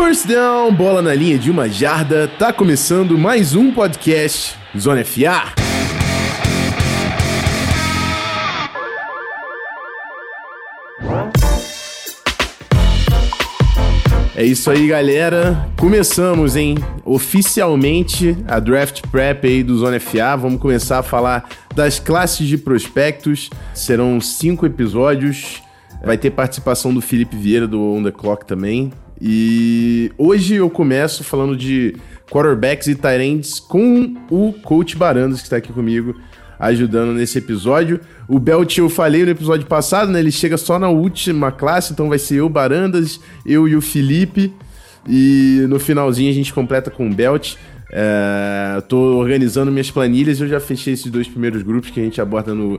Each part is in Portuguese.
First down, bola na linha de uma jarda, tá começando mais um podcast Zona FA. É isso aí, galera. Começamos, hein? Oficialmente a draft prep aí do Zona FA. Vamos começar a falar das classes de prospectos. Serão cinco episódios. Vai ter participação do Felipe Vieira do On The Clock também. E hoje eu começo falando de quarterbacks e tight com o coach Barandas, que está aqui comigo, ajudando nesse episódio. O Belt eu falei no episódio passado, né? Ele chega só na última classe, então vai ser eu, Barandas, eu e o Felipe. E no finalzinho a gente completa com o Belt. É, tô organizando minhas planilhas, eu já fechei esses dois primeiros grupos que a gente aborda no,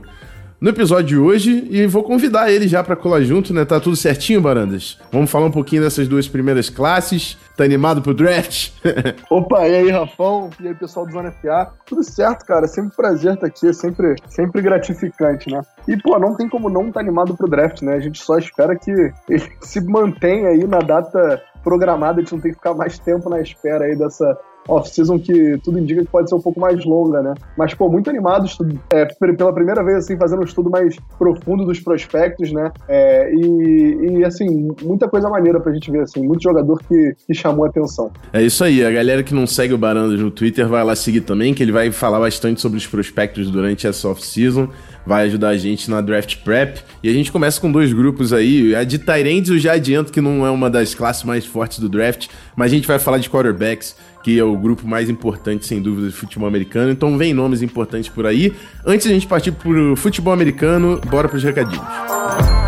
no episódio de hoje e vou convidar ele já para colar junto, né? Tá tudo certinho, Barandas? Vamos falar um pouquinho dessas duas primeiras classes. Tá animado pro draft? Opa, e aí, Rafão? E aí, pessoal do Zona FA? Tudo certo, cara. Sempre um prazer estar aqui, é sempre, sempre gratificante, né? E, pô, não tem como não estar tá animado pro draft, né? A gente só espera que ele se mantenha aí na data programada, a gente não tem que ficar mais tempo na espera aí dessa, off-season que tudo indica que pode ser um pouco mais longa, né? Mas, pô, muito animado, é, pela primeira vez, assim, fazendo um estudo mais profundo dos prospectos, né? É, e, e, assim, muita coisa maneira pra gente ver, assim, muito jogador que, que chamou atenção. É isso aí, a galera que não segue o Barandas no Twitter vai lá seguir também, que ele vai falar bastante sobre os prospectos durante essa off-season vai ajudar a gente na draft prep. E a gente começa com dois grupos aí. A de Tyrands eu já adianto que não é uma das classes mais fortes do draft, mas a gente vai falar de quarterbacks que é o grupo mais importante, sem dúvida, do futebol americano. Então vem nomes importantes por aí. Antes de a gente partir pro futebol americano, bora pros recadinhos.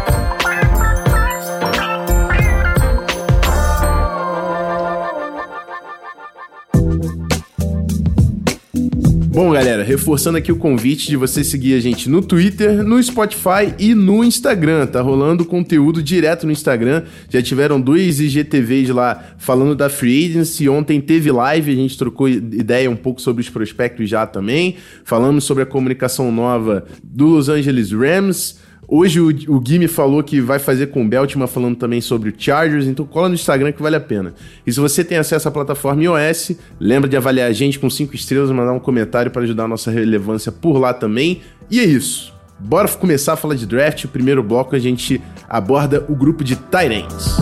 Bom, galera, reforçando aqui o convite de você seguir a gente no Twitter, no Spotify e no Instagram. Tá rolando conteúdo direto no Instagram. Já tiveram dois IGTVs lá falando da Free Agency. Ontem teve live, a gente trocou ideia um pouco sobre os prospectos já também. Falamos sobre a comunicação nova do Los Angeles Rams. Hoje o, o Gui me falou que vai fazer com o Beltman falando também sobre o Chargers, então cola no Instagram que vale a pena. E se você tem acesso à plataforma iOS, lembra de avaliar a gente com 5 estrelas e mandar um comentário para ajudar a nossa relevância por lá também. E é isso. Bora começar a falar de draft. O primeiro bloco a gente aborda o grupo de Tyrants.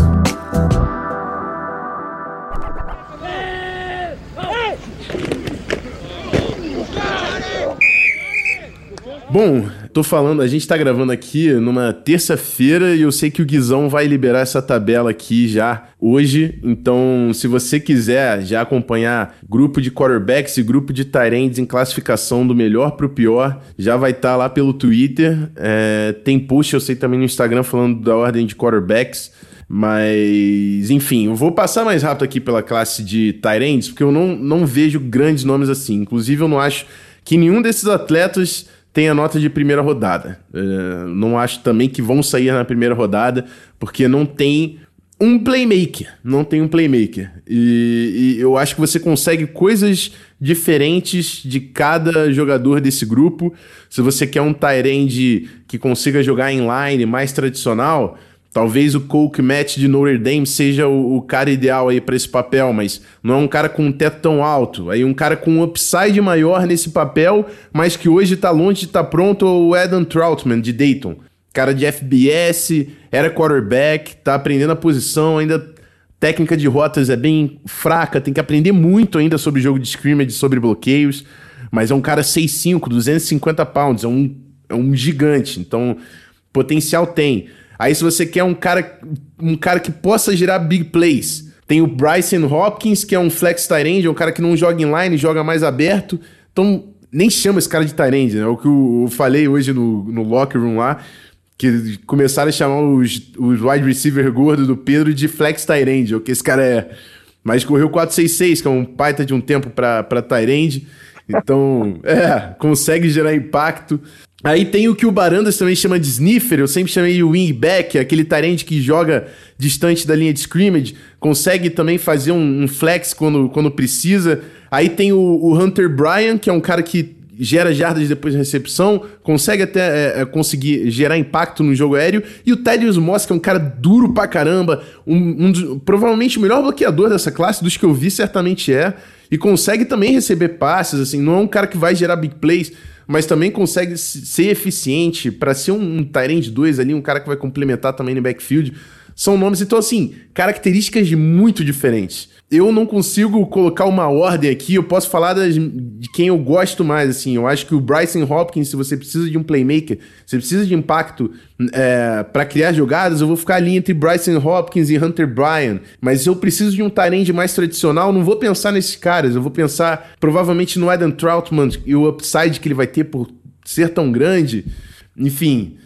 Bom, tô falando, a gente tá gravando aqui numa terça-feira e eu sei que o Guizão vai liberar essa tabela aqui já hoje. Então, se você quiser já acompanhar grupo de quarterbacks e grupo de tight em classificação do melhor pro pior, já vai estar tá lá pelo Twitter. É, tem post, eu sei também no Instagram falando da ordem de quarterbacks. Mas, enfim, eu vou passar mais rápido aqui pela classe de Tyrants, porque eu não, não vejo grandes nomes assim. Inclusive, eu não acho que nenhum desses atletas tem a nota de primeira rodada. Uh, não acho também que vão sair na primeira rodada, porque não tem um playmaker. Não tem um playmaker. E, e eu acho que você consegue coisas diferentes de cada jogador desse grupo. Se você quer um Tyrande que consiga jogar em line mais tradicional, Talvez o Coke Matt de Notre Dame seja o, o cara ideal aí para esse papel, mas não é um cara com um teto tão alto. Aí um cara com um upside maior nesse papel, mas que hoje tá longe de estar tá pronto, o Adam Troutman de Dayton. Cara de FBS, era quarterback, tá aprendendo a posição, ainda técnica de rotas é bem fraca, tem que aprender muito ainda sobre jogo de scrimmage, sobre bloqueios, mas é um cara 6'5", 250 pounds, é um, é um gigante, então potencial tem. Aí se você quer um cara, um cara que possa gerar big plays, tem o Bryson Hopkins, que é um flex tight end, é um cara que não joga inline, joga mais aberto. Então, nem chama esse cara de tight end, né? É o que eu falei hoje no, no locker room lá, que começaram a chamar os, os wide receiver gordo do Pedro de flex tight end, o que esse cara é. Mas correu 466, que é um baita de um tempo para tight end. Então, é, consegue gerar impacto. Aí tem o que o Barandas também chama de sniffer, eu sempre chamei o wingback, aquele tarente que joga distante da linha de scrimmage, consegue também fazer um, um flex quando, quando precisa. Aí tem o, o, Hunter Bryan, que é um cara que gera jardas depois da recepção, consegue até é, é, conseguir gerar impacto no jogo aéreo. E o Thaddeus Moss, que é um cara duro pra caramba, um, um provavelmente o melhor bloqueador dessa classe, dos que eu vi, certamente é. E consegue também receber passes, assim, não é um cara que vai gerar big plays, mas também consegue ser eficiente para ser um, um Tyrant 2 ali, um cara que vai complementar também no backfield. São nomes, então, assim, características muito diferentes eu não consigo colocar uma ordem aqui. Eu posso falar das, de quem eu gosto mais, assim. Eu acho que o Bryson Hopkins, se você precisa de um playmaker, você precisa de impacto é, para criar jogadas, eu vou ficar ali entre Bryson Hopkins e Hunter Bryan. Mas eu preciso de um Tyrande mais tradicional, não vou pensar nesses caras. Eu vou pensar provavelmente no Adam Troutman e o upside que ele vai ter por ser tão grande. Enfim,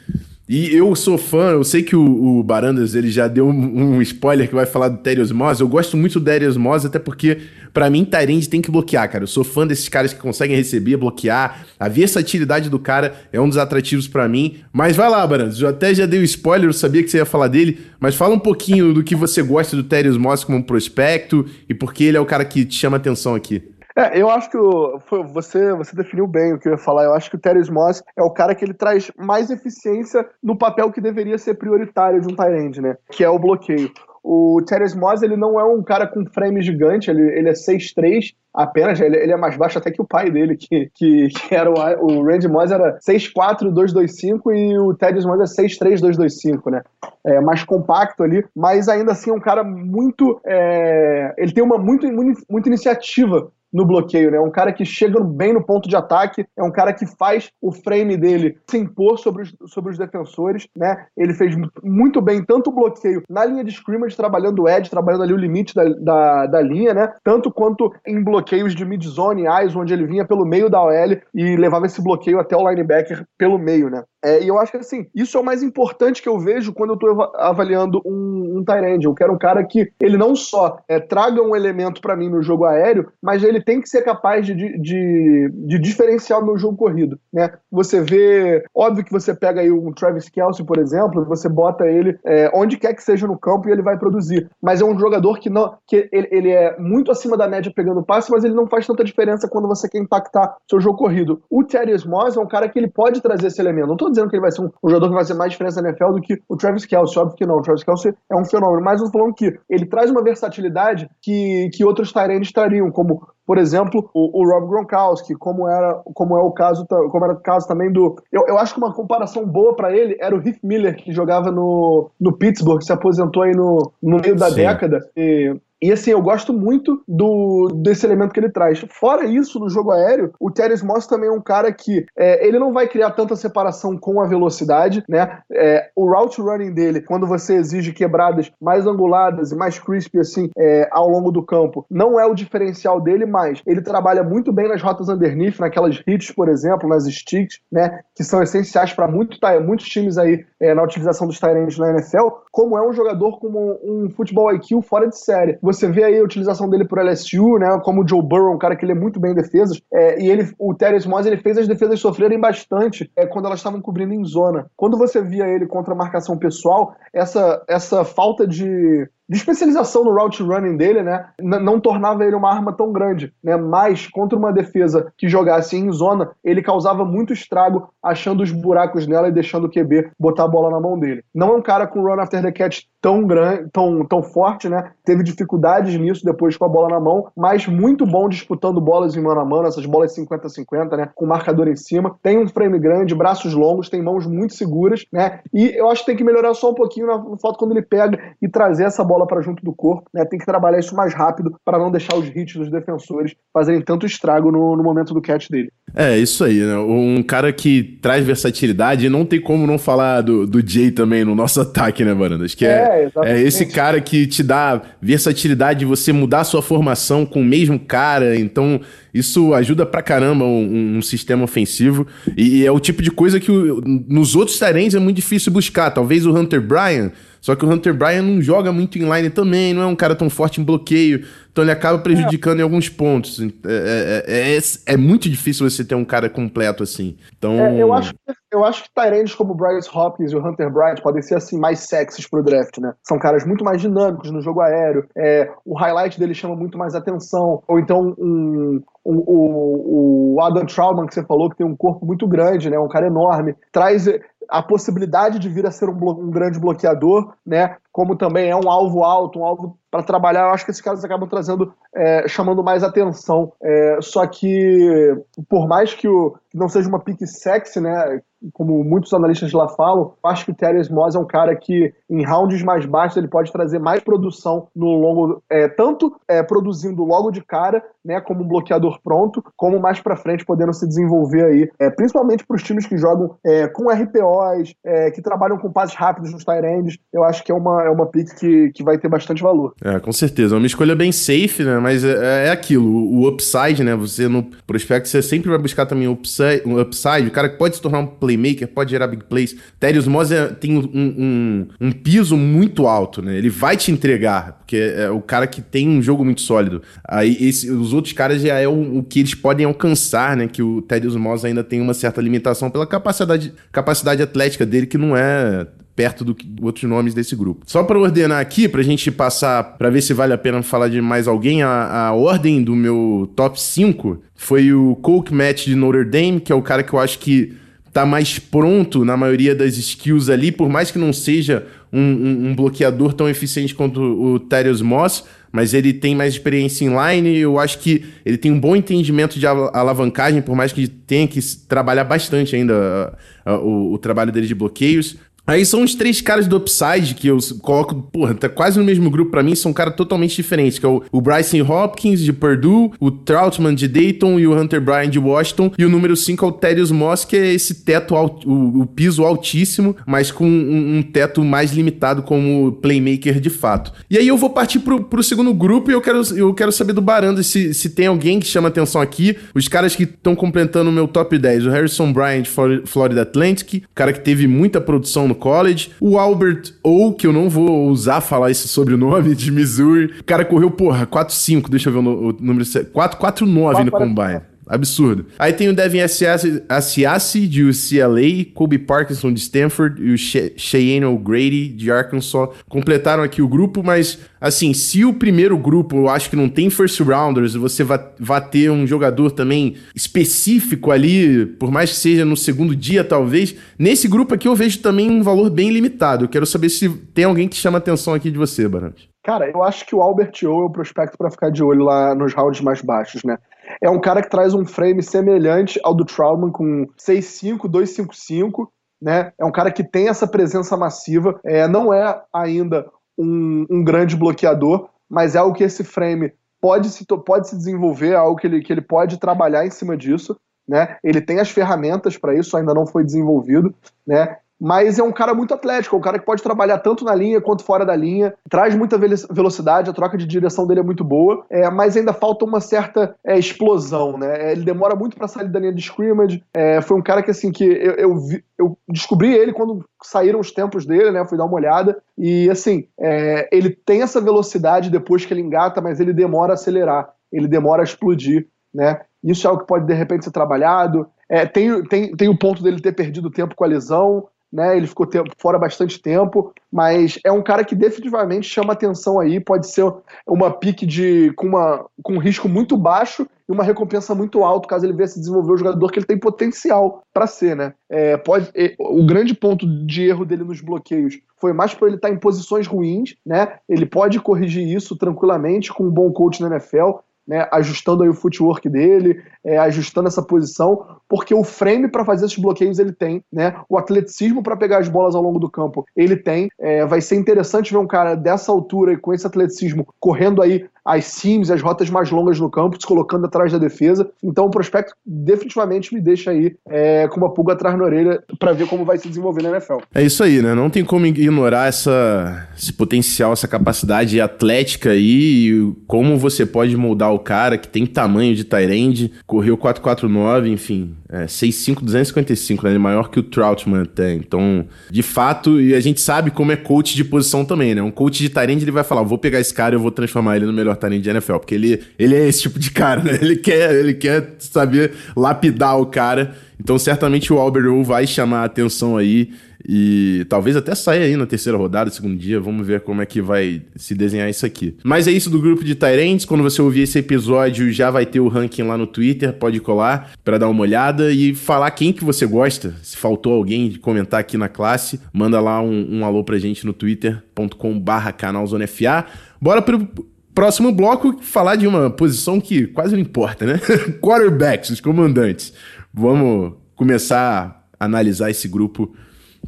e eu sou fã, eu sei que o, o Barandas ele já deu um, um, spoiler que vai falar do Terios Moss. Eu gosto muito do Terios Moss, até porque, para mim, Tyrande tem que bloquear, cara. Eu sou fã desses caras que conseguem receber, bloquear. A versatilidade do cara é um dos atrativos para mim. Mas vai lá, Barandas. Eu até já dei o spoiler, eu sabia que você ia falar dele. Mas fala um pouquinho do que você gosta do Terios Moss como prospecto e por que ele é o cara que te chama atenção aqui. É, eu acho que o, você, você definiu bem o que eu ia falar. Eu acho que o Terry Moss é o cara que ele traz mais eficiência no papel que deveria ser prioritário de um Tyrande, né? Que é o bloqueio. O Terry Moss, ele não é um cara com frame gigante, ele, ele é 6'3 apenas, ele, ele, é mais baixo até que o pai dele, que, que, que era o, o Randy Moss era 6'4", 225 e o Ted Moss é 6'3", 225, né? É, mais compacto ali, mas ainda assim é um cara muito... É, ele tem uma muito, muito, muita iniciativa no bloqueio, né? É um cara que chega bem no ponto de ataque, é um cara que faz o frame dele se impor sobre os, sobre os defensores, né? Ele fez muito bem tanto o bloqueio na linha de scrimmage, trabalhando o edge, trabalhando ali o limite da, da, da linha, né? Tanto quanto em bloqueios de mid-zone, eyes, onde ele vinha pelo meio da OL e levava esse bloqueio até o linebacker pelo meio, né? É, e eu acho que assim, isso é o mais importante que eu vejo quando eu estou avaliando um, um Tyrande. Eu quero um cara que ele não só é, traga um elemento para mim no jogo aéreo, mas ele tem que ser capaz de, de, de, diferenciar o meu jogo corrido. Né? Você vê, óbvio que você pega aí um Travis Kelsey, por exemplo, você bota ele é, onde quer que seja no campo e ele vai produzir. Mas é um jogador que não, que ele, ele é muito acima da média pegando passe, mas ele não faz tanta diferença quando você quer impactar seu jogo corrido. O Terry Moss é um cara que ele pode trazer esse elemento. Não tô dizendo que ele vai ser um, um, jogador que vai ser mais diferença na NFL do que o Travis Kelsey, óbvio que não. O Travis Kelsey é um fenômeno, mas eu tô falando que ele traz uma versatilidade que, que outros Tyrands trariam, como por exemplo, o, o, Rob Gronkowski, como era, como é o caso, como era o caso também do. Eu, eu acho que uma comparação boa para ele era o Heath Miller, que jogava no, no Pittsburgh, que se aposentou aí no, no meio da Sim. década. E e assim, eu gosto muito do desse elemento que ele traz. Fora isso, no jogo aéreo, o Terry Moss também é um cara que é, ele não vai criar tanta separação com a velocidade, né? É, o route running dele, quando você exige quebradas mais anguladas e mais crispy assim é, ao longo do campo, não é o diferencial dele, mas ele trabalha muito bem nas rotas underneath, naquelas hits, por exemplo, nas sticks, né? Que são essenciais para muito, muitos times aí é, na utilização dos Tyrants na NFL, como é um jogador com um, um futebol IQ fora de série. Você você vê aí a utilização dele por LSU, né? Como o Joe Burrow, um cara que ele é muito bem em defesas. É, e ele, o Terence Moss, ele fez as defesas sofrerem bastante é, quando elas estavam cobrindo em zona. Quando você via ele contra a marcação pessoal, essa, essa falta de de especialização no route running dele, né, não tornava ele uma arma tão grande, né, mas contra uma defesa que jogasse em zona, ele causava muito estrago achando os buracos nela e deixando o QB botar a bola na mão dele. Não é um cara com run after the catch tão grande, tão, tão forte, né, teve dificuldades nisso depois com a bola na mão, mas muito bom disputando bolas em mano a mano, essas bolas 50-50, né, com marcador em cima, tem um frame grande, braços longos, tem mãos muito seguras, né, e eu acho que tem que melhorar só um pouquinho na foto quando ele pega e trazer essa bola bola para junto do corpo, né? Tem que trabalhar isso mais rápido para não deixar os hits dos defensores fazerem tanto estrago no, no momento do catch dele. É, isso aí, né? Um cara que traz versatilidade, não tem como não falar do, do Jay também no nosso ataque, né, Varandas? Que é, é, é esse cara que te dá versatilidade de você mudar a sua formação com o mesmo cara, então isso ajuda pra caramba um, um sistema ofensivo. E, e, é o tipo de coisa que o, nos outros Tyrants é muito difícil buscar. Talvez o Hunter Bryan só que o Hunter Bryan não joga muito inline também, não é um cara tão forte em bloqueio. Então ele acaba prejudicando é. em alguns pontos. É, é, é, é, é, muito difícil você ter um cara completo assim. Então... É, eu, acho, eu acho que Tyrands como o Bryce Hopkins e o Hunter Bryant podem ser assim mais sexys pro draft, né? São caras muito mais dinâmicos no jogo aéreo. É, o highlight dele chama muito mais atenção. Ou então um, O, o, Adam Trautman, que você falou, que tem um corpo muito grande, né? Um cara enorme. Traz a possibilidade de vir a ser um, um grande bloqueador, né? Como também é um alvo alto, um alvo para trabalhar, eu acho que esses caras acabam trazendo, é, chamando mais atenção. É, só que, por mais que, o, não seja uma pique sexy, né? Como muitos analistas lá falam, acho que o Terry Moss é um cara que, em rounds mais baixos, ele pode trazer mais produção no longo, é, tanto é, produzindo logo de cara, né, como um bloqueador pronto, como mais para frente podendo se desenvolver aí, é, principalmente para os times que jogam é, com RPOs, é, que trabalham com passes rápidos nos tight ends, eu acho que é uma, é uma pick que, que vai ter bastante valor. É, com certeza. É uma escolha bem safe, né? Mas é, é aquilo, o upside, né? Você no prospecto, você sempre vai buscar também o upside, um upside. O cara que pode se tornar um playmaker, pode gerar big plays. Terius Moss é, tem um, um, um, piso muito alto, né? Ele vai te entregar, porque é o cara que tem um jogo muito sólido. Aí esse, os outros caras já é o, o que eles podem alcançar, né? Que o Terius Moss ainda tem uma certa limitação pela capacidade, capacidade atlética dele, que não é perto do que outros nomes desse grupo. Só para ordenar aqui, para a gente passar para ver se vale a pena falar de mais alguém, a, a ordem do meu top 5 foi o Coke Match de Notre Dame, que é o cara que eu acho que tá mais pronto na maioria das skills ali, por mais que não seja um, um, um bloqueador tão eficiente quanto o Terios Moss, mas ele tem mais experiência em line, eu acho que ele tem um bom entendimento de alavancagem, por mais que tenha que trabalhar bastante ainda uh, uh, o, o trabalho dele de bloqueios. Aí são os três caras do Upside que eu coloco, porra, tá quase no mesmo grupo para mim, são caras totalmente diferentes, que é o, o, Bryson Hopkins de Purdue, o Troutman de Dayton e o Hunter Bryan de Washington, e o número 5 é o Terius Moss, que é esse teto, alt, o, o, piso altíssimo, mas com um, um, teto mais limitado como playmaker de fato. E aí eu vou partir pro, pro segundo grupo e eu quero, eu quero saber do Baranda se, se tem alguém que chama atenção aqui, os caras que estão completando o meu top 10, o Harrison Bryan de Florida Atlantic, cara que teve muita produção no no college. O Albert ou que eu não vou usar falar esse sobrenome, de Missouri. O cara correu, porra, 4-5, deixa eu ver o, o número 4-4-9 no combine. Absurdo. Aí tem o Devin Asiasi de UCLA, Kobe Parkinson de Stanford e o Cheyenne O'Grady de Arkansas. Completaram aqui o grupo, mas assim, se o primeiro grupo eu acho que não tem first rounders, você vai, vai ter um jogador também específico ali, por mais que seja no segundo dia talvez, nesse grupo aqui eu vejo também um valor bem limitado. Eu quero saber se tem alguém que chama atenção aqui de você, Barante. Cara, eu acho que o Albert O é o prospecto para ficar de olho lá nos rounds mais baixos, né? É um cara que traz um frame semelhante ao do Troutman com 6'5", 2'5'5", né? É um cara que tem essa presença massiva, é, não é ainda um, um grande bloqueador, mas é algo que esse frame pode se, pode se desenvolver, é algo que ele, que ele pode trabalhar em cima disso. Né? Ele tem as ferramentas para isso, ainda não foi desenvolvido, né? Mas é um cara muito atlético, é um cara que pode trabalhar tanto na linha quanto fora da linha, traz muita velocidade, a troca de direção dele é muito boa, é, mas ainda falta uma certa é, explosão, né? É, ele demora muito para sair da linha de scrimmage. É, foi um cara que assim que eu, eu, vi, eu, descobri ele quando saíram os tempos dele, né? Fui dar uma olhada e assim é, ele tem essa velocidade depois que ele engata, mas ele demora a acelerar, ele demora a explodir, né? Isso é algo que pode de repente ser trabalhado. É, tem, tem, tem o ponto dele ter perdido tempo com a lesão, né? Ele ficou fora bastante tempo, mas é um cara que definitivamente chama atenção aí. Pode ser uma pique de com, uma, com um risco muito baixo e uma recompensa muito alta caso ele venha se desenvolver o jogador que ele tem potencial para ser, né? É, pode, é, o grande ponto de erro dele nos bloqueios foi mais por ele estar em posições ruins, né? Ele pode corrigir isso tranquilamente com um bom coach na NFL né, ajustando aí o footwork dele, é, ajustando essa posição, porque o frame para fazer esses bloqueios ele tem, né, o atleticismo para pegar as bolas ao longo do campo ele tem. É, vai ser interessante ver um cara dessa altura e com esse atleticismo correndo aí as seams, as rotas mais longas no campo, se colocando atrás da defesa. Então o prospecto definitivamente me deixa aí é, com uma pulga atrás na orelha para ver como vai se desenvolver na NFL. É isso aí, né? Não tem como ignorar essa, esse potencial, essa capacidade atlética aí e como você pode moldar o cara que tem tamanho de Tyrande, correu 449, enfim, é, 6'5", 255, né? Ele é maior que o Troutman até. Então, de fato, e a gente sabe como é coach de posição também, né? Um coach de Tyrande, ele vai falar, vou pegar esse cara e eu vou transformar ele no melhor Tyrande de NFL, porque ele, ele é esse tipo de cara, né? Ele quer, ele quer saber lapidar o cara. Então, certamente o Albert vai chamar a atenção aí. E talvez até saia aí na terceira rodada, segundo dia. Vamos ver como é que vai se desenhar isso aqui. Mas é isso do grupo de Tyrants. Quando você ouvir esse episódio, já vai ter o ranking lá no Twitter. Pode colar para dar uma olhada e falar quem que você gosta. Se faltou alguém de comentar aqui na classe, manda lá um, um alô pra gente no twitter.com/barra canal Zona FA. Bora pro próximo bloco falar de uma posição que quase não importa, né? Quarterbacks, os comandantes. Vamos começar a analisar esse grupo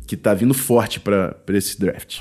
que tá vindo forte para esse draft.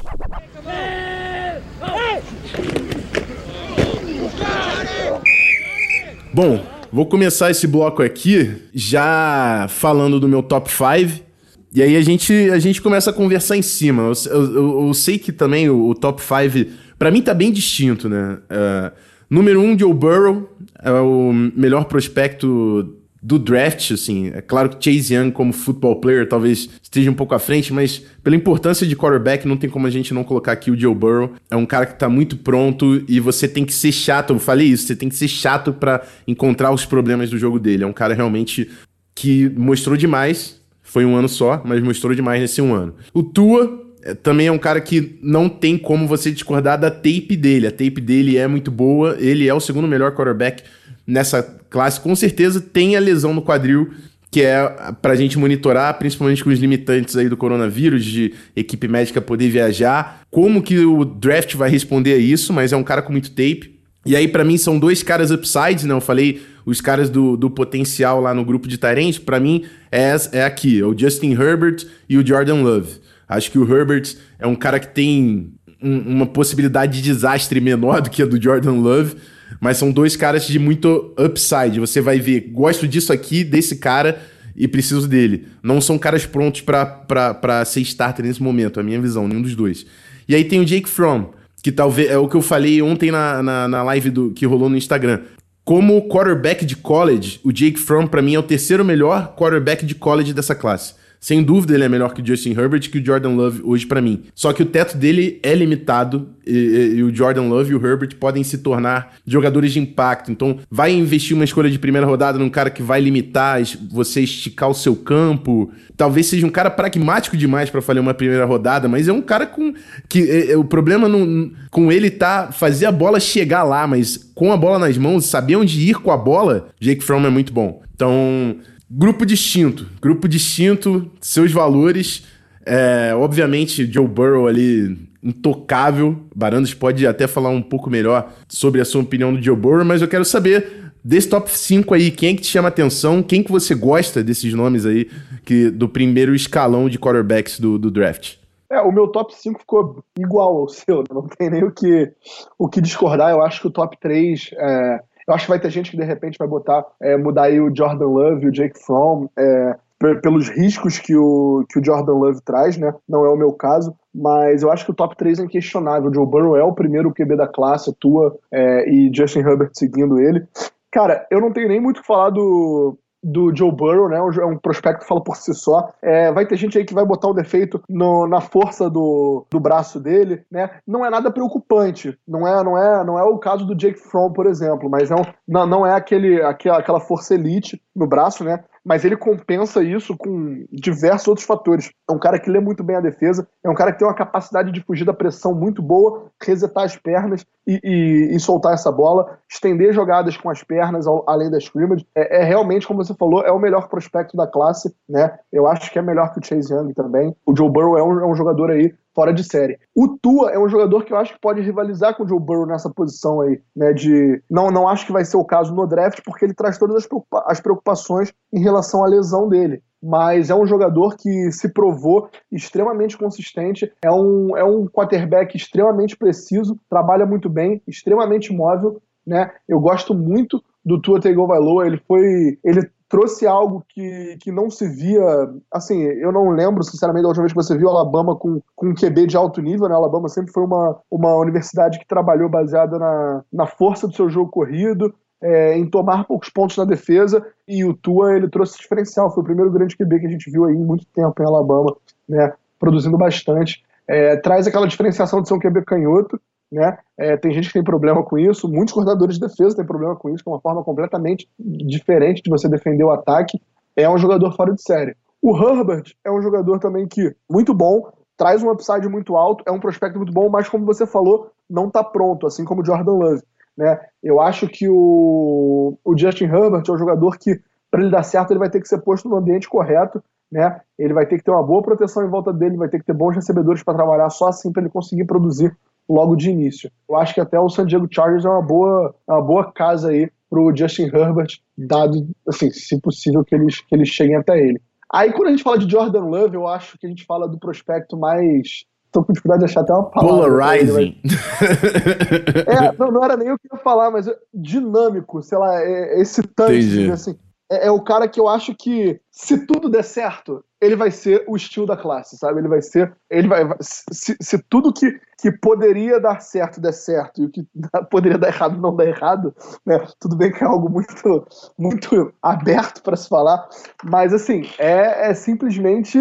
Bom, vou começar esse bloco aqui já falando do meu top 5. E aí a gente, a gente começa a conversar em cima. Eu, eu, eu sei que também o, o top 5, para mim, tá bem distinto, né? Uh, número 1, um, Joe Burrow, é o melhor prospecto do draft, assim. É claro que Chase Young, como football player, talvez esteja um pouco à frente, mas pela importância de quarterback, não tem como a gente não colocar aqui o Joe Burrow. É um cara que tá muito pronto e você tem que ser chato. Eu falei isso, você tem que ser chato para encontrar os problemas do jogo dele. É um cara realmente que mostrou demais. Foi um ano só, mas mostrou demais nesse um ano. O Tua é, também é um cara que não tem como você discordar da tape dele. A tape dele é muito boa, ele é o segundo melhor quarterback nessa classe, com certeza tem a lesão no quadril, que é pra gente monitorar, principalmente com os limitantes aí do coronavírus, de equipe médica poder viajar. Como que o draft vai responder a isso, mas é um cara com muito tape. E aí, para mim, são dois caras upsides, né? Eu falei os caras do, do potencial lá no grupo de Tyrants, para mim é, é aqui, é o Justin Herbert e o Jordan Love. Acho que o Herbert é um cara que tem um, uma possibilidade de desastre menor do que a do Jordan Love, mas são dois caras de muito upside. Você vai ver, gosto disso aqui, desse cara e preciso dele. Não são caras prontos para ser starter nesse momento, a minha visão, nenhum dos dois. E aí tem o Jake Fromm, que talvez é o que eu falei ontem na, na, na live do, que rolou no Instagram. Como quarterback de college, o Jake Fromm, para mim, é o terceiro melhor quarterback de college dessa classe. Sem dúvida, ele é melhor que o Justin Herbert que o Jordan Love hoje para mim. Só que o teto dele é limitado e, e, e, o Jordan Love e o Herbert podem se tornar jogadores de impacto. Então, vai investir uma escolha de primeira rodada num cara que vai limitar você esticar o seu campo. Talvez seja um cara pragmático demais para fazer uma primeira rodada, mas é um cara com que é, é, o problema não, com ele tá fazer a bola chegar lá, mas com a bola nas mãos, saber onde ir com a bola, Jake Fromm é muito bom. Então, Grupo distinto. Grupo distinto, seus valores. É, obviamente, Joe Burrow ali intocável. Barandas pode até falar um pouco melhor sobre a sua opinião do Joe Burrow, mas eu quero saber desse top 5 aí, quem é que te chama atenção, quem que você gosta desses nomes aí que do primeiro escalão de quarterbacks do, do draft? É, o meu top 5 ficou igual ao seu, não tem nem o que, o que discordar. Eu acho que o top 3 é, eu acho que vai ter gente que de repente vai botar, é, mudar aí o Jordan Love o Jake Fromm, é, pelos riscos que o, que o Jordan Love traz, né? Não é o meu caso, mas eu acho que o top 3 é inquestionável. Joe Burrow é o primeiro QB da classe, atua, é, e Justin Herbert seguindo ele. Cara, eu não tenho nem muito o que falar do, do Joe Burrow, né? É um prospecto que fala por si só. É, vai ter gente aí que vai botar o defeito no, na força do, do braço dele, né? Não é nada preocupante. Não é, não é, não é o caso do Jake Fromm, por exemplo, mas é um, não, não é aquele, aquela, aquela força elite no braço, né? Mas ele compensa isso com diversos outros fatores. É um cara que lê muito bem a defesa, é um cara que tem uma capacidade de fugir da pressão muito boa, resetar as pernas e, e, e soltar essa bola, estender jogadas com as pernas ao, além da scrimmage. É, é, realmente, como você falou, é o melhor prospecto da classe, né? Eu acho que é melhor que o Chase Young também. O Joe Burrow é um, é um jogador aí fora de série. O Tua é um jogador que eu acho que pode rivalizar com o Joe Burrow nessa posição aí, né? De não, não acho que vai ser o caso no draft, porque ele traz todas as, preocupa as preocupações em relação à lesão dele. Mas é um jogador que se provou extremamente consistente, é um, é um quarterback extremamente preciso, trabalha muito bem, extremamente móvel, né? Eu gosto muito do Tua Tagovailoa, ele foi, ele trouxe algo que, que não se via. Assim, eu não lembro, sinceramente, da última vez que você viu Alabama com, com um QB de alto nível, né? Alabama sempre foi uma, uma universidade que trabalhou baseada na, na força do seu jogo corrido, é, em tomar poucos pontos na defesa, e o Tua ele trouxe diferencial. Foi o primeiro grande QB que a gente viu aí em muito tempo em Alabama, né? Produzindo bastante. É, traz aquela diferenciação de ser um QB canhoto, né? É, tem gente que tem problema com isso, muitos coordenadores de defesa têm problema com isso, que é uma forma completamente diferente de você defender o ataque. É um jogador fora de série. O Herbert é um jogador também que muito bom, traz um upside muito alto, é um prospecto muito bom, mas como você falou, não está pronto, assim como o Jordan Love. Né? Eu acho que o, o Justin Herbert é um jogador que, para ele dar certo, ele vai ter que ser posto no ambiente correto, né? Ele vai ter que ter uma boa proteção em volta dele, vai ter que ter bons recebedores para trabalhar, só assim para ele conseguir produzir logo de início. Eu acho que até o San Diego Chargers é uma boa, é uma boa casa aí para o Justin Herbert, dado, assim, se possível que eles, que eles cheguem até ele. Aí quando a gente fala de Jordan Love, eu acho que a gente fala do prospecto mais tô com dificuldade de achar até uma palavra. Polarizing. é, não, não era nem o que eu ia falar, mas dinâmico, sei lá, é, é excitante, assim. É, é, o cara que eu acho que, se tudo der certo, ele vai ser o estilo da classe, sabe? Ele vai ser. Ele vai. Se, se tudo que, que poderia dar certo der certo e o que poderia dar errado não der errado, né? Tudo bem que é algo muito, muito aberto para se falar, mas assim, é, é simplesmente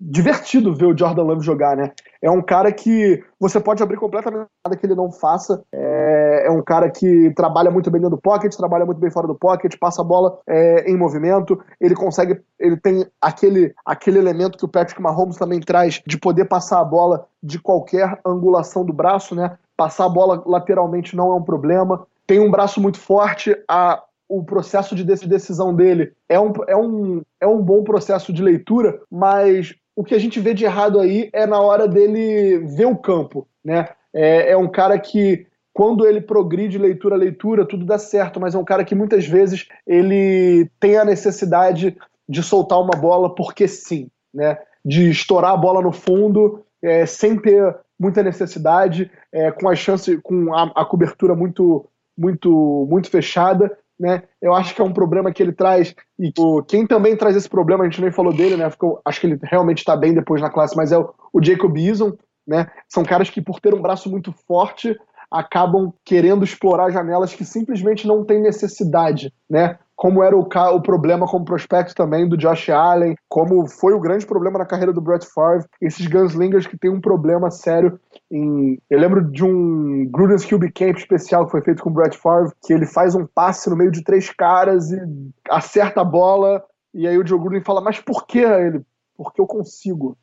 divertido ver o Jordan Love jogar, né? É um cara que você pode abrir completamente nada que ele não faça. É, é, um cara que trabalha muito bem dentro do pocket, trabalha muito bem fora do pocket, passa a bola é, em movimento. Ele consegue, ele tem aquele, aquele elemento que o Patrick Mahomes também traz de poder passar a bola de qualquer angulação do braço, né? Passar a bola lateralmente não é um problema. Tem um braço muito forte, a, o processo de decisão dele é um, é, um, é um bom processo de leitura, mas o que a gente vê de errado aí é na hora dele ver o campo, né? É, é um cara que quando ele progride leitura a leitura, tudo dá certo, mas é um cara que muitas vezes ele tem a necessidade de soltar uma bola porque sim, né? De estourar a bola no fundo é, sem ter muita necessidade, é, com a chance, com a, a cobertura muito, muito, muito fechada né? Eu acho que é um problema que ele traz e quem também traz esse problema, a gente nem falou dele, né? Acho que ele realmente está bem depois na classe, mas é o, o Jacob Eason, né? São caras que por ter um braço muito forte acabam querendo explorar janelas que simplesmente não tem necessidade, né? Como era o, o problema como prospecto também do Josh Allen, como foi o grande problema na carreira do Brett Favre, esses gunslingers que tem um problema sério em... Eu lembro de um Gruden's QB Camp especial que foi feito com o Brett Favre, que ele faz um passe no meio de três caras e acerta a bola, e aí o Joe Gruden fala, mas por que? Ele, porque eu consigo.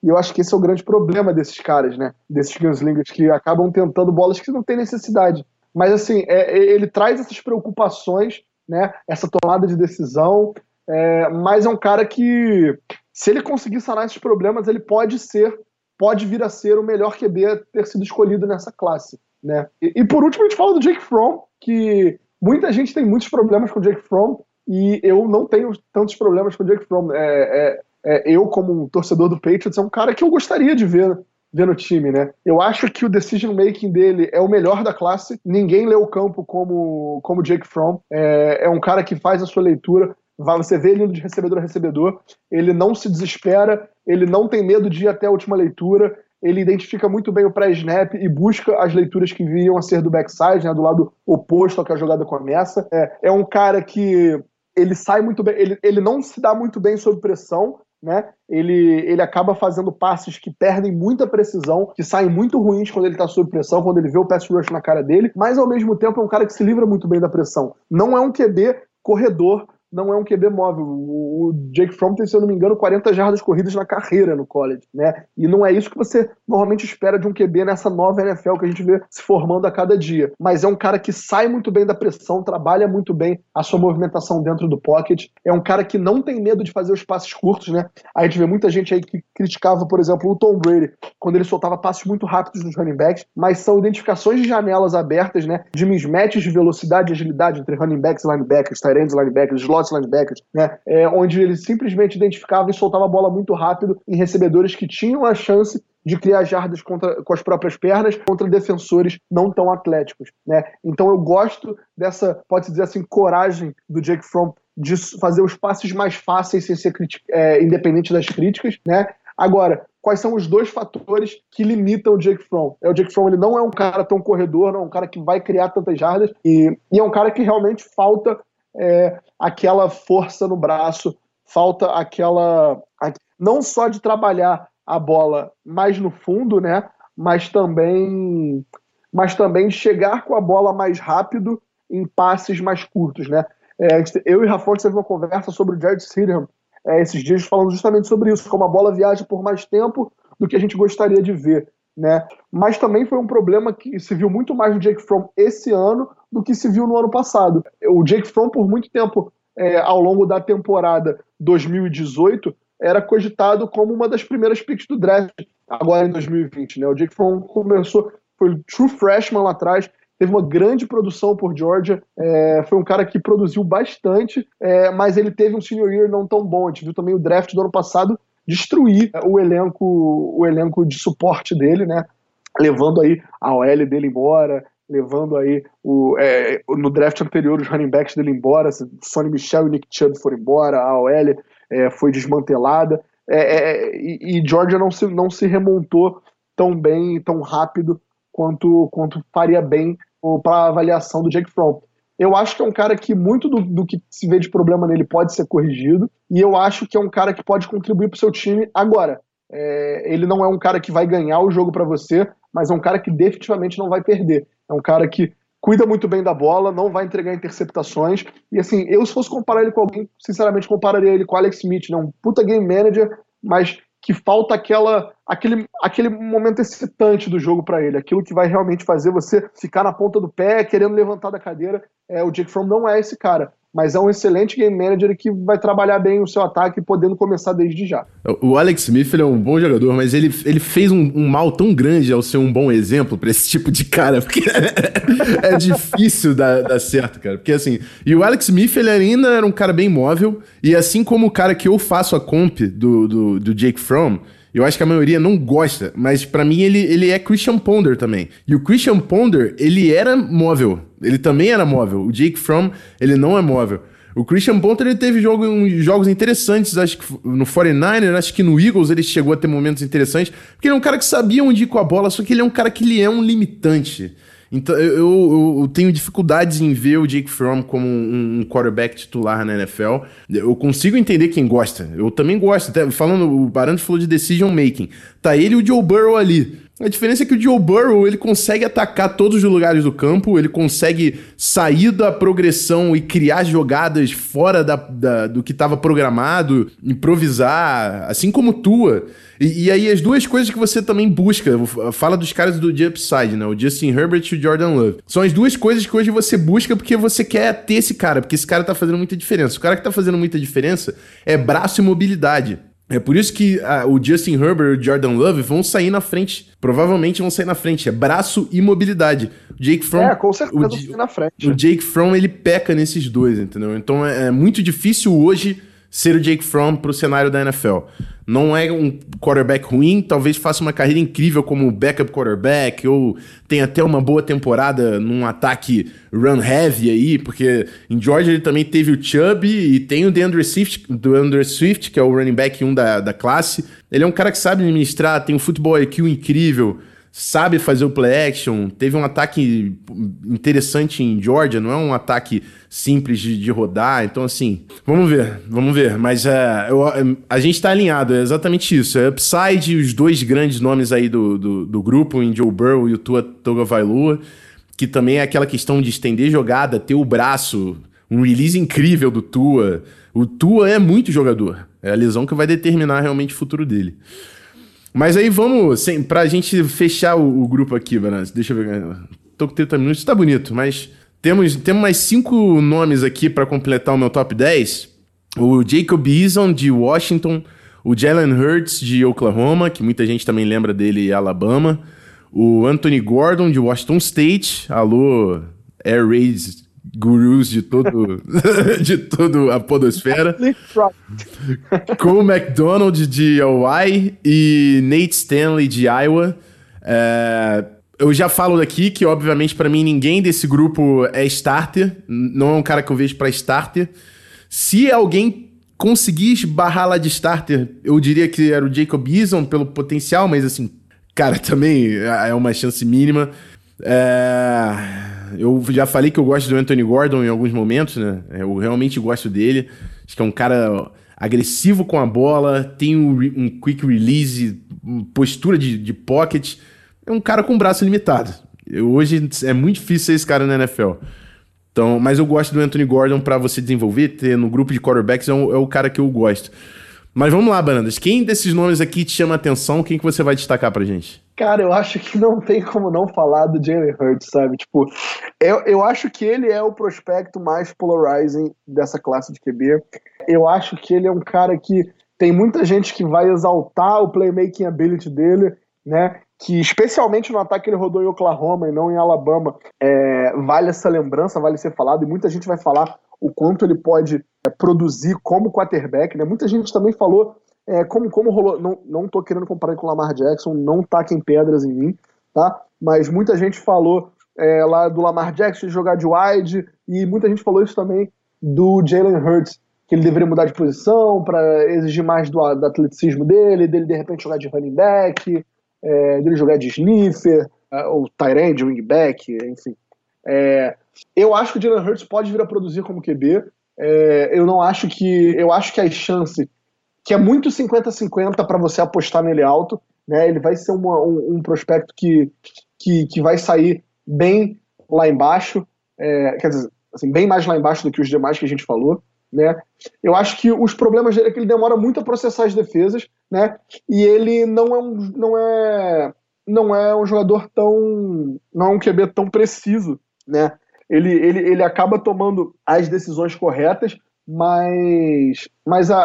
E eu acho que esse é o grande problema desses caras, né? Desses gunslingers que acabam tentando bolas que não tem necessidade. Mas assim, é, é, ele traz essas preocupações, né? Essa tomada de decisão. É, mas é um cara que, se ele conseguir sanar esses problemas, ele pode ser, pode vir a ser o melhor QB a ter sido escolhido nessa classe, né? E, e por último, a gente fala do Jake Fromm, que muita gente tem muitos problemas com o Jake Fromm, e eu não tenho tantos problemas com o Jake Fromm. É, é, é, eu, como um torcedor do Patriots, é um cara que eu gostaria de ver, ver no time, né? Eu acho que o decision making dele é o melhor da classe. Ninguém lê o campo como como Jake Fromm. É, é um cara que faz a sua leitura. Você vê ele indo de recebedor a recebedor. Ele não se desespera. Ele não tem medo de ir até a última leitura. Ele identifica muito bem o pré-snap e busca as leituras que viriam a ser do backside, né, do lado oposto ao que a jogada começa. É, é um cara que ele sai muito bem, ele, ele não se dá muito bem sob pressão, né? Ele, ele acaba fazendo passes que perdem muita precisão, que saem muito ruins quando ele está sob pressão, quando ele vê o pass rush na cara dele, mas ao mesmo tempo é um cara que se livra muito bem da pressão. Não é um QB corredor não é um QB móvel. O, Jake Fromm tem, se eu não me engano, 40 jardas corridas na carreira no college, né? E não é isso que você normalmente espera de um QB nessa nova NFL que a gente vê se formando a cada dia. Mas é um cara que sai muito bem da pressão, trabalha muito bem a sua movimentação dentro do pocket. É um cara que não tem medo de fazer os passes curtos, né? A gente vê muita gente aí que criticava, por exemplo, o Tom Brady, quando ele soltava passes muito rápidos nos running backs, mas são identificações de janelas abertas, né? De mismatches de velocidade e agilidade entre running backs e linebackers, tight ends linebackers, slots linebackers, né? É, onde ele simplesmente identificava e soltava a bola muito rápido em recebedores que tinham a chance de criar jardas contra, com as próprias pernas contra defensores não tão atléticos, né? Então eu gosto dessa, pode dizer assim, coragem do Jake Fromm de fazer os passes mais fáceis sem ser é, independente das críticas, né? Agora, quais são os dois fatores que limitam o Jake Fromm? É o Jake Fromm, ele não é um cara tão corredor, não é um cara que vai criar tantas jardas e, e é um cara que realmente falta é, aquela força no braço, falta aquela. não só de trabalhar a bola mais no fundo, né? Mas também, mas também chegar com a bola mais rápido em passes mais curtos, né? É, eu e Rafa teve uma conversa sobre o Jared Stidham é, esses dias falando justamente sobre isso, como a bola viaja por mais tempo do que a gente gostaria de ver. Né? Mas também foi um problema que se viu muito mais no Jake Fromm esse ano do que se viu no ano passado. O Jake Fromm, por muito tempo, é, ao longo da temporada 2018, era cogitado como uma das primeiras picks do draft, agora em 2020. Né? O Jake Fromm começou, foi true freshman lá atrás, teve uma grande produção por Georgia, é, foi um cara que produziu bastante, é, mas ele teve um senior year não tão bom. A gente viu também o draft do ano passado destruir o elenco, o elenco de suporte dele, né? Levando aí a OL dele embora, levando aí o, é, no draft anterior os running backs dele embora, Sonny Michel e Nick Chubb foram embora, a OL é, foi desmantelada é, é, e, e, Georgia não se, não se remontou tão bem, tão rápido quanto, quanto faria bem para a avaliação do Jake Fromm. Eu acho que é um cara que muito do, do, que se vê de problema nele pode ser corrigido, e eu acho que é um cara que pode contribuir para o seu time agora. É, ele não é um cara que vai ganhar o jogo para você, mas é um cara que definitivamente não vai perder. É um cara que cuida muito bem da bola, não vai entregar interceptações. E assim, eu se fosse comparar ele com alguém, sinceramente compararia ele com Alex Smith, né? um puta game manager, mas que falta aquela, aquele, aquele momento excitante do jogo para ele, aquilo que vai realmente fazer você ficar na ponta do pé, querendo levantar da cadeira. É, o Jake Fromm não é esse cara mas é um excelente game manager que vai trabalhar bem o seu ataque, podendo começar desde já. O Alex Smith é um bom jogador, mas ele, ele fez um, um mal tão grande ao ser um bom exemplo para esse tipo de cara, porque é difícil dar, dar, certo, cara. Porque assim, e o Alex Smith, ele ainda era um cara bem móvel, e assim como o cara que eu faço a comp do, do, do Jake Fromm, eu acho que a maioria não gosta, mas para mim ele, ele é Christian Ponder também. E o Christian Ponder, ele era móvel. Ele também era móvel. O Jake Fromm, ele não é móvel. O Christian Ponder ele teve jogo, jogos interessantes, acho que no 49er, acho que no Eagles ele chegou a ter momentos interessantes, porque ele é um cara que sabia onde ir com a bola, só que ele é um cara que ele é um limitante. Então, eu, eu, eu, tenho dificuldades em ver o Jake Fromm como um, um, quarterback titular na NFL. Eu consigo entender quem gosta. Eu também gosto. Até falando, o Barante falou de decision making. Tá ele e o Joe Burrow ali. A diferença é que o Joe Burrow ele consegue atacar todos os lugares do campo, ele consegue sair da progressão e criar jogadas fora da, da do que estava programado, improvisar, assim como Tua. E, e, aí as duas coisas que você também busca, fala dos caras do The Upside, né? O Justin Herbert e o Jordan Love. São as duas coisas que hoje você busca porque você quer ter esse cara, porque esse cara tá fazendo muita diferença. O cara que tá fazendo muita diferença é braço e mobilidade. É por isso que ah, o Justin Herbert e o Jordan Love vão sair na frente. Provavelmente vão sair na frente. É braço e mobilidade. O Jake Fromm. É, com certeza o, na frente. O Jake Fromm, ele peca nesses dois, entendeu? Então é, é muito difícil hoje ser o Jake Fromm pro cenário da NFL. Não é um quarterback ruim, talvez faça uma carreira incrível como backup quarterback, ou tenha até uma boa temporada num ataque run heavy aí, porque em Georgia ele também teve o Chubb e tem o DeAndre Swift, DeAndre Swift que é o running back 1 da, da classe. Ele é um cara que sabe administrar, tem um futebol IQ incrível, sabe fazer o play action, teve um ataque interessante em Georgia, não é um ataque simples de, de rodar, então assim, vamos ver, vamos ver, mas é, eu, a gente tá alinhado, é exatamente isso, é Upside, os dois grandes nomes aí do, do, do grupo, em Joe Burrow e o Tua Tagovailoa, que também é aquela questão de estender jogada, ter o braço, um release incrível do Tua, o Tua é muito jogador, é a lesão que vai determinar realmente o futuro dele. Mas aí vamos, sem, pra gente fechar o, o grupo aqui, Vanessa. Deixa eu ver. Tô com 30 minutos, tá bonito, mas temos, temos mais cinco nomes aqui para completar o meu top 10. O Jacob Eason, de Washington. O Jalen Hurts, de Oklahoma, que muita gente também lembra dele, Alabama. O Anthony Gordon, de Washington State. Alô, Air Raids gurus de todo de toda a podosfera. Com o McDonald de Hawaii e Nate Stanley de Iowa. É, eu já falo aqui que, obviamente, para mim, ninguém desse grupo é starter. Não é um cara que eu vejo para starter. Se alguém conseguir esbarrar lá de starter, eu diria que era o Jacob Eason pelo potencial, mas assim, cara, também é uma chance mínima. É eu já falei que eu gosto do Anthony Gordon em alguns momentos, né? Eu realmente gosto dele. Acho que é um cara agressivo com a bola, tem um, um quick release, postura de, de pocket. É um cara com braço limitado. Eu, hoje é muito difícil ser esse cara na NFL. Então, mas eu gosto do Anthony Gordon para você desenvolver, ter no grupo de quarterbacks é, um, é o cara que eu gosto. Mas vamos lá, Banandas. Quem desses nomes aqui te chama a atenção? Quem que você vai destacar pra gente? Cara, eu acho que não tem como não falar do Jalen Hurts, sabe? Tipo, eu, eu acho que ele é o prospecto mais polarizing dessa classe de QB. Eu acho que ele é um cara que tem muita gente que vai exaltar o playmaking ability dele, né? Que especialmente no ataque ele rodou em Oklahoma e não em Alabama. É, vale essa lembrança, vale ser falado, e muita gente vai falar o quanto ele pode é, produzir como quarterback, né? Muita gente também falou é, como, como rolou. Não, não tô querendo comparar com o Lamar Jackson, não taquem pedras em mim, tá? Mas muita gente falou é, lá do Lamar Jackson jogar de wide, e muita gente falou isso também do Jalen Hurts, que ele deveria mudar de posição para exigir mais do, do, atleticismo dele, dele de repente jogar de running back, é, dele jogar de sniffer, é, ou tight end, wingback, enfim. É, eu acho que o Jalen Hurts pode vir a produzir como QB. É, eu não acho que. Eu acho que as chances, que é muito 50-50 para você apostar nele alto, né? Ele vai ser uma, um, um, prospecto que, que, que vai sair bem lá embaixo, é, quer dizer, assim, bem mais lá embaixo do que os demais que a gente falou né? Eu acho que os problemas dele é que ele demora muito a processar as defesas, né? E ele não é um, não é, não é um jogador tão, não é um QB tão preciso, né? Ele, ele, ele acaba tomando as decisões corretas, mas, mas a,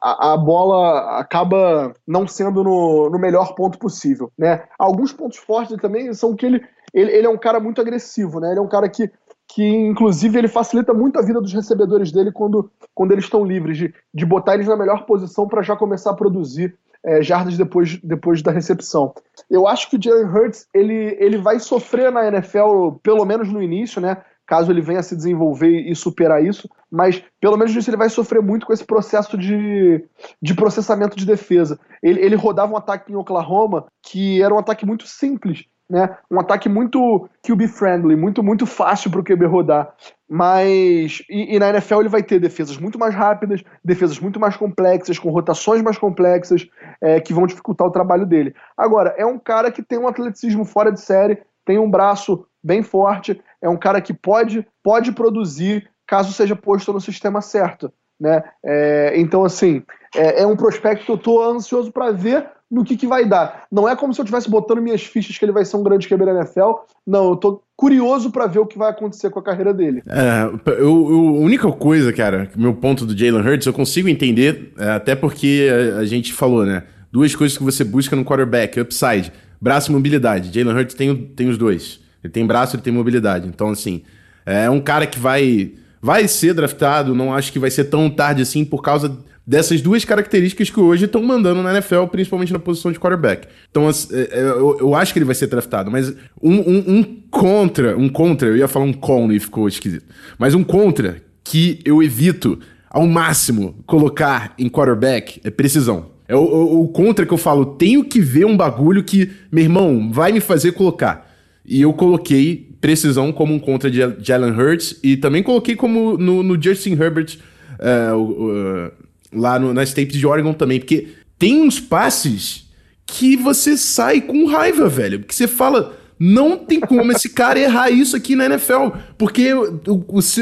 a, a bola acaba não sendo no, no melhor ponto possível, né? Alguns pontos fortes também são que ele, ele, ele é um cara muito agressivo, né? Ele é um cara que que inclusive ele facilita muito a vida dos recebedores dele quando, quando eles estão livres, de, de botar eles na melhor posição para já começar a produzir é, jardas depois, depois da recepção. Eu acho que o Jalen Hurts ele, ele vai sofrer na NFL, pelo menos no início, né? Caso ele venha se desenvolver e superar isso, mas pelo menos nisso ele vai sofrer muito com esse processo de, de processamento de defesa. Ele, ele rodava um ataque em Oklahoma que era um ataque muito simples, né? Um ataque muito QB friendly, muito muito fácil para o QB rodar. Mas e, e, na NFL ele vai ter defesas muito mais rápidas, defesas muito mais complexas, com rotações mais complexas, é, que vão dificultar o trabalho dele. Agora é um cara que tem um atleticismo fora de série, tem um braço bem forte, é um cara que pode pode produzir caso seja posto no sistema certo, né? É, então assim é, é um prospecto que eu estou ansioso para ver no que, que vai dar. Não é como se eu estivesse botando minhas fichas que ele vai ser um grande QB da NFL. Não, eu tô curioso para ver o que vai acontecer com a carreira dele. É, eu, eu, a única coisa, cara, meu ponto do Jalen Hurts, eu consigo entender, é, até porque a, a, gente falou, né? Duas coisas que você busca no quarterback, upside, braço e mobilidade. Jalen Hurts tem, tem os dois. Ele tem braço, ele tem mobilidade. Então, assim, é um cara que vai, vai ser draftado, não acho que vai ser tão tarde assim por causa dessas duas características que hoje estão mandando na NFL, principalmente na posição de quarterback. Então, é, é, eu, acho que ele vai ser draftado, mas um, um, um, contra, um contra, eu ia falar um con e ficou esquisito, mas um contra que eu evito ao máximo colocar em quarterback é precisão. É o, o, o contra que eu falo, tenho que ver um bagulho que, meu irmão, vai me fazer colocar. E eu coloquei precisão como um contra de Jalen Hurts e também coloquei como no, no Justin Herbert uh, uh, lá no, nas tapes de Oregon também, porque tem uns passes que você sai com raiva, velho. Porque você fala, não tem como esse cara errar isso aqui na NFL, porque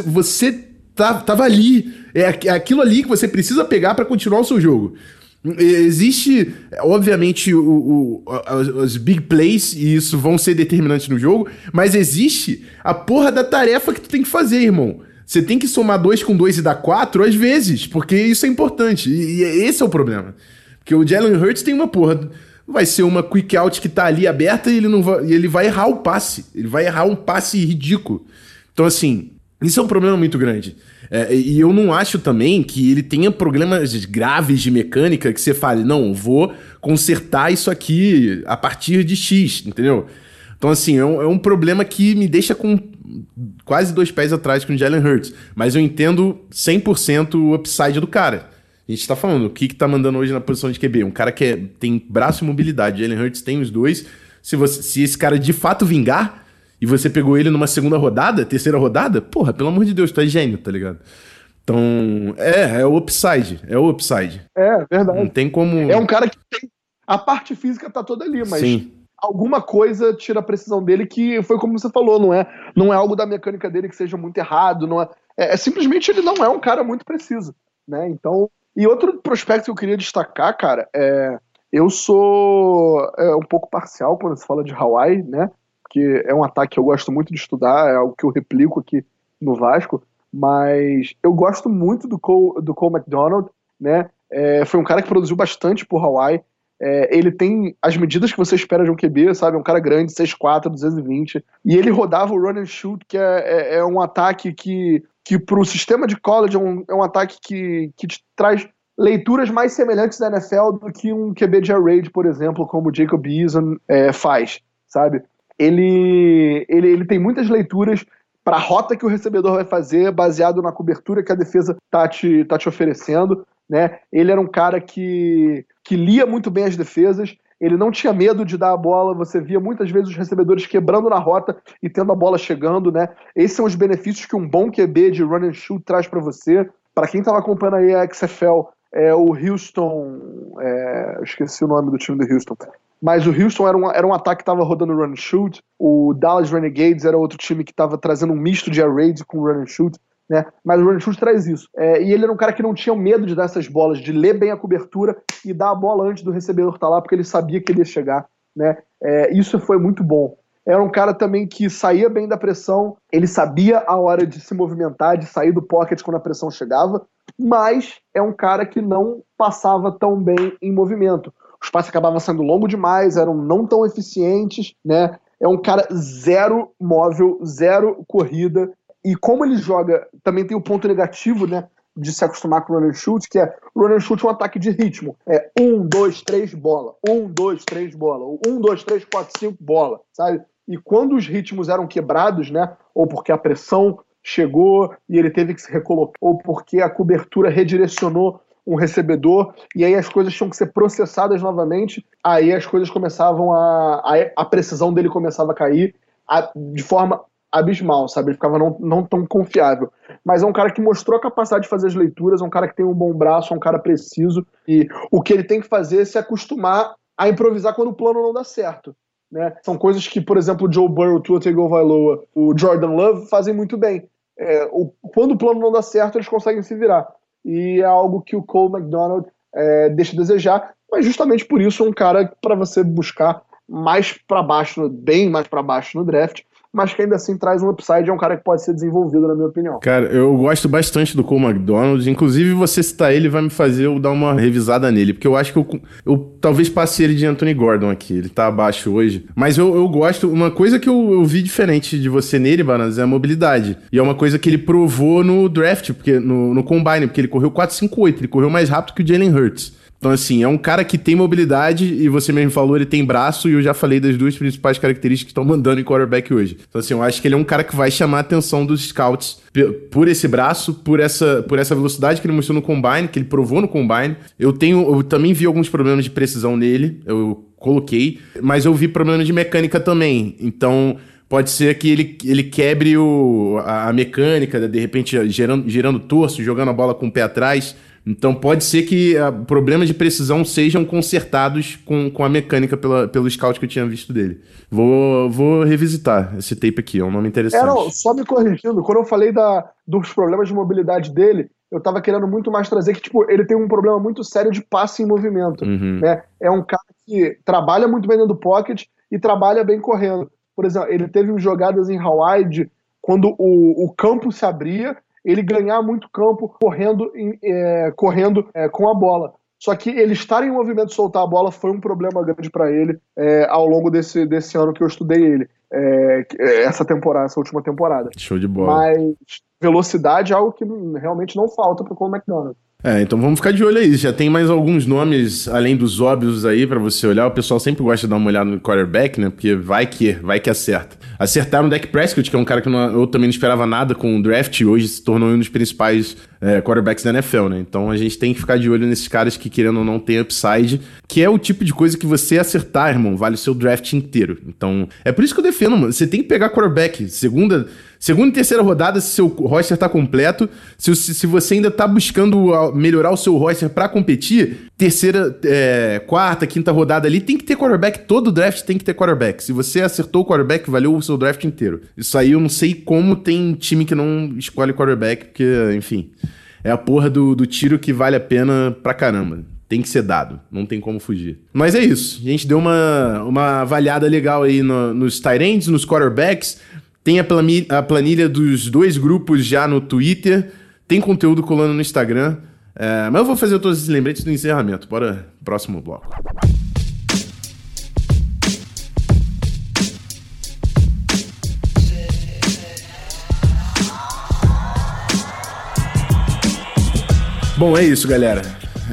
você tá, tava ali. É, é aquilo ali que você precisa pegar para continuar o seu jogo. Existe, obviamente, o, o, os big plays, e isso vão ser determinantes no jogo, mas existe a porra da tarefa que tu tem que fazer, irmão. Você tem que somar 2 com 2 e dar 4 às vezes, porque isso é importante. E, e esse é o problema. Porque o Jalen Hurts tem uma porra. Vai ser uma quick out que tá ali aberta e ele não vai, ele vai errar o passe. Ele vai errar um passe ridículo. Então, assim, isso é um problema muito grande. É, e eu não acho também que ele tenha problemas graves de mecânica que você fale, não, vou consertar isso aqui a partir de X, entendeu? Então, assim, é um, é um problema que me deixa com quase dois pés atrás com o Jalen Hurts. Mas eu entendo 100% o upside do cara. A gente tá falando, o que que tá mandando hoje na posição de QB? Um cara que é, tem braço e mobilidade. Jalen Hurts tem os dois. Se, você, se esse cara de fato vingar, e você pegou ele numa segunda rodada, terceira rodada, porra, pelo amor de Deus, tu é gênio, tá ligado? Então, é, é o upside. É o upside. É, verdade. Não tem como. É um cara que tem. A parte física tá toda ali, mas. Sim alguma coisa tira a precisão dele que foi como você falou, não é, não é algo da mecânica dele que seja muito errado, não é, é, é simplesmente ele não é um cara muito preciso, né? Então, e outro prospecto que eu queria destacar, cara, é eu sou é, um pouco parcial quando se fala de Hawaii, né? Que é um ataque que eu gosto muito de estudar, é algo que eu replico aqui no Vasco, mas eu gosto muito do Cole, do Cole McDonald, né? É, foi um cara que produziu bastante por Hawaii. É, ele tem as medidas que você espera de um QB, sabe? Um cara grande, 6'4", 220. E ele rodava o run and shoot, que é, é, é um ataque que, que para o sistema de college é um, é um ataque que, que te traz leituras mais semelhantes da NFL do que um QB de air raid, por exemplo, como o Jacob Eason é, faz, sabe? Ele, ele, ele tem muitas leituras para a rota que o recebedor vai fazer, baseado na cobertura que a defesa tá te, tá te oferecendo. Né? Ele era um cara que, que lia muito bem as defesas, ele não tinha medo de dar a bola, você via muitas vezes os recebedores quebrando na rota e tendo a bola chegando, né? Esses são os benefícios que um bom QB de run and shoot traz para você. Para quem estava acompanhando aí a XFL, é, o Houston, é, esqueci o nome do time do Houston, mas o Houston era um, era um ataque que estava rodando run and shoot, o Dallas Renegades era outro time que estava trazendo um misto de air raid com run and shoot, né? Mas o run and shoot traz isso. É, e ele era um cara que não tinha medo de dar essas bolas, de ler bem a cobertura e dar a bola antes do recebedor estar tá lá, porque ele sabia que ele ia chegar, né? É, isso foi muito bom. Era um cara também que saía bem da pressão, ele sabia a hora de se movimentar, de sair do pocket quando a pressão chegava, mas é um cara que não passava tão bem em movimento os passes acabavam sendo longos demais, eram não tão eficientes, né? É um cara zero móvel, zero corrida. E como ele joga, também tem o ponto negativo, né? De se acostumar com o run and shoot, que é o run and shoot é um ataque de ritmo. É um, dois, três, bola. Um, dois, três, bola. Um, dois, três, quatro, cinco, bola. Sabe? E quando os ritmos eram quebrados, né? Ou porque a pressão chegou e ele teve que se recolocar, ou porque a cobertura redirecionou um recebedor, e aí as coisas tinham que ser processadas novamente, aí as coisas começavam a. a, a precisão dele começava a cair a, de forma abismal, sabe? Ele ficava não, não tão confiável. Mas é um cara que mostrou a capacidade de fazer as leituras, é um cara que tem um bom braço, é um cara preciso, e o que ele tem que fazer é se acostumar a improvisar quando o plano não dá certo. Né? São coisas que, por exemplo, o Joe Burrow, o Tua Tagovailoa, o Jordan Love fazem muito bem. É, o, quando o plano não dá certo, eles conseguem se virar e é algo que o Cole McDonald é, deixa a desejar, mas justamente por isso é um cara para você buscar mais para baixo, bem mais para baixo no draft, mas que ainda assim traz um upside, é um cara que pode ser desenvolvido, na minha opinião. Cara, eu gosto bastante do Cole McDonald, inclusive você citar ele vai me fazer eu dar uma revisada nele, porque eu acho que eu, eu talvez passe ele de Anthony Gordon aqui, ele tá abaixo hoje, mas eu, eu gosto, uma coisa que eu, eu vi diferente de você nele, Banas, é a mobilidade, e é uma coisa que ele provou no draft, porque no, no Combine, porque ele correu 4.58, ele correu mais rápido que o Jalen Hurts. Então, assim, é um cara que tem mobilidade e você mesmo falou, ele tem braço e eu já falei das duas principais características que estão mandando em quarterback hoje. Então, assim, eu acho que ele é um cara que vai chamar a atenção dos scouts por esse braço, por essa, por essa velocidade que ele mostrou no combine, que ele provou no combine. Eu tenho, eu também vi alguns problemas de precisão nele, eu coloquei, mas eu vi problemas de mecânica também. Então, pode ser que ele, ele quebre o, a, mecânica, de repente gerando, girando torso, jogando a bola com o pé atrás. Então pode ser que uh, problemas de precisão sejam consertados com, com a mecânica pela, pelo scout que eu tinha visto dele. Vou, vou revisitar esse tape aqui, é um nome interessante. É, não, só me corrigindo, quando eu falei da, dos problemas de mobilidade dele, eu tava querendo muito mais trazer que, tipo, ele tem um problema muito sério de passe em movimento. Uhum. Né? É um cara que trabalha muito bem dentro do pocket e trabalha bem correndo. Por exemplo, ele teve jogadas em Hawaii de, quando o, o campo se abria ele ganhar muito campo correndo, é, correndo é, com a bola. Só que ele estar em movimento e soltar a bola foi um problema grande para ele é, ao longo desse, desse ano que eu estudei ele. É, é, essa temporada, essa última temporada. Show de bola. Mas velocidade é algo que realmente não falta para o Cole McDonald. É, então vamos ficar de olho aí. Já tem mais alguns nomes, além dos óbvios aí, para você olhar. O pessoal sempre gosta de dar uma olhada no quarterback, né? Porque vai que, vai que acerta. Acertaram o Dak Prescott, que é um cara que não, eu também não esperava nada com o draft, e hoje se tornou um dos principais é, quarterbacks da NFL, né? Então a gente tem que ficar de olho nesses caras que, querendo ou não, tem upside, que é o tipo de coisa que você acertar, irmão, vale o seu draft inteiro. Então, é por isso que eu defendo, mano. Você tem que pegar quarterback. Segunda, segunda e terceira rodada, se seu roster tá completo, se, se você ainda tá buscando melhorar o seu roster para competir, terceira, é, quarta, quinta rodada ali, tem que ter quarterback. Todo draft tem que ter quarterback. Se você acertou o quarterback, valeu o seu draft inteiro. Isso aí eu não sei como tem time que não escolhe quarterback, porque, enfim é a porra do, do tiro que vale a pena pra caramba. Tem que ser dado, não tem como fugir. Mas é isso, a gente deu uma, uma avaliada legal aí no, nos tight nos quarterbacks. Tem a planilha, a planilha dos dois grupos já no Twitter. Tem conteúdo colando no Instagram. É, mas eu vou fazer todos esses lembretes do encerramento. Bora, próximo bloco. Bom, é isso, galera.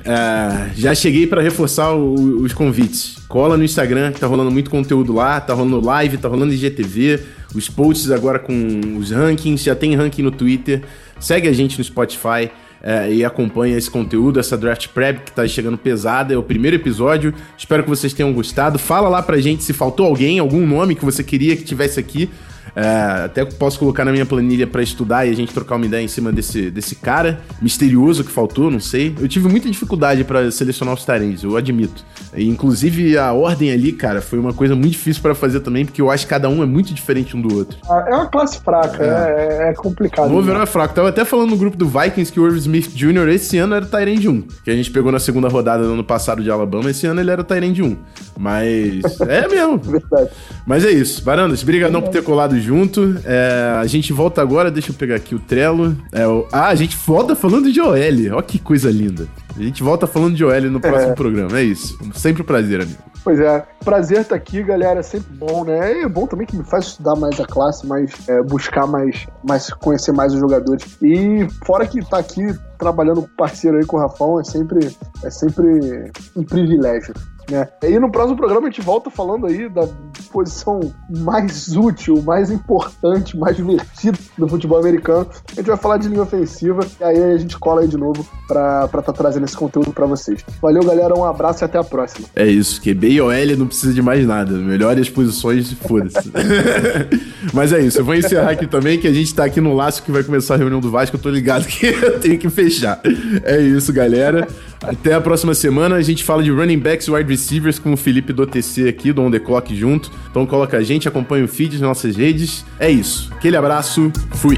É, já cheguei para reforçar o, os convites. Cola no Instagram, que tá rolando muito conteúdo lá, tá rolando live, tá rolando IGTV, os posts agora com os rankings, já tem ranking no Twitter. Segue a gente no Spotify. É, e acompanha esse conteúdo, essa draft prep que tá chegando pesada, é o primeiro episódio. Espero que vocês tenham gostado. Fala lá pra gente se faltou alguém, algum nome que você queria que tivesse aqui. É, até posso colocar na minha planilha para estudar e a gente trocar uma ideia em cima desse, desse cara misterioso que faltou, não sei. Eu tive muita dificuldade para selecionar os Tyrants, eu admito. E, inclusive a ordem ali, cara, foi uma coisa muito difícil para fazer também, porque eu acho que cada um é muito diferente um do outro. Ah, é uma classe fraca, é, é, é complicado. O overall é fraco. Tava até falando no grupo do Vikings que o Irv Smith Jr. esse ano era Tyrant 1, que a gente pegou na segunda rodada do ano passado de Alabama, esse ano ele era Tyrant 1. Mas é mesmo. Verdade. Mas é isso. Varandas, brigadão por ter colado junto. É, a gente volta agora, deixa eu pegar aqui o Trello. É, o... Ah, a gente volta falando de OL. Olha que coisa linda. A gente volta falando de OL no próximo é. programa. É isso. Sempre um prazer, amigo. Pois é, prazer estar tá aqui, galera. É sempre bom, né? E é bom também que me faz estudar mais a classe, mais é, buscar mais, mais, conhecer mais os jogadores. E fora que tá aqui trabalhando parceiro aí com o Rafão é sempre, é sempre um privilégio. Né? E no próximo programa a gente volta falando aí da posição mais útil, mais importante, mais divertida do futebol americano. A gente vai falar de linha ofensiva e aí a gente cola aí de novo pra estar tá trazendo esse conteúdo para vocês. Valeu, galera. Um abraço e até a próxima. É isso, QB e OL não precisa de mais nada. Melhore as posições, foda-se. Mas é isso, eu vou encerrar aqui também, que a gente tá aqui no laço que vai começar a reunião do Vasco. Eu tô ligado que eu tenho que fechar. É isso, galera. Até a próxima semana. A gente fala de running backs e wide receivers com o Felipe do OTC aqui, do On The Clock junto. Então coloca a gente, acompanha o feed nas nossas redes. É isso. Aquele abraço, fui!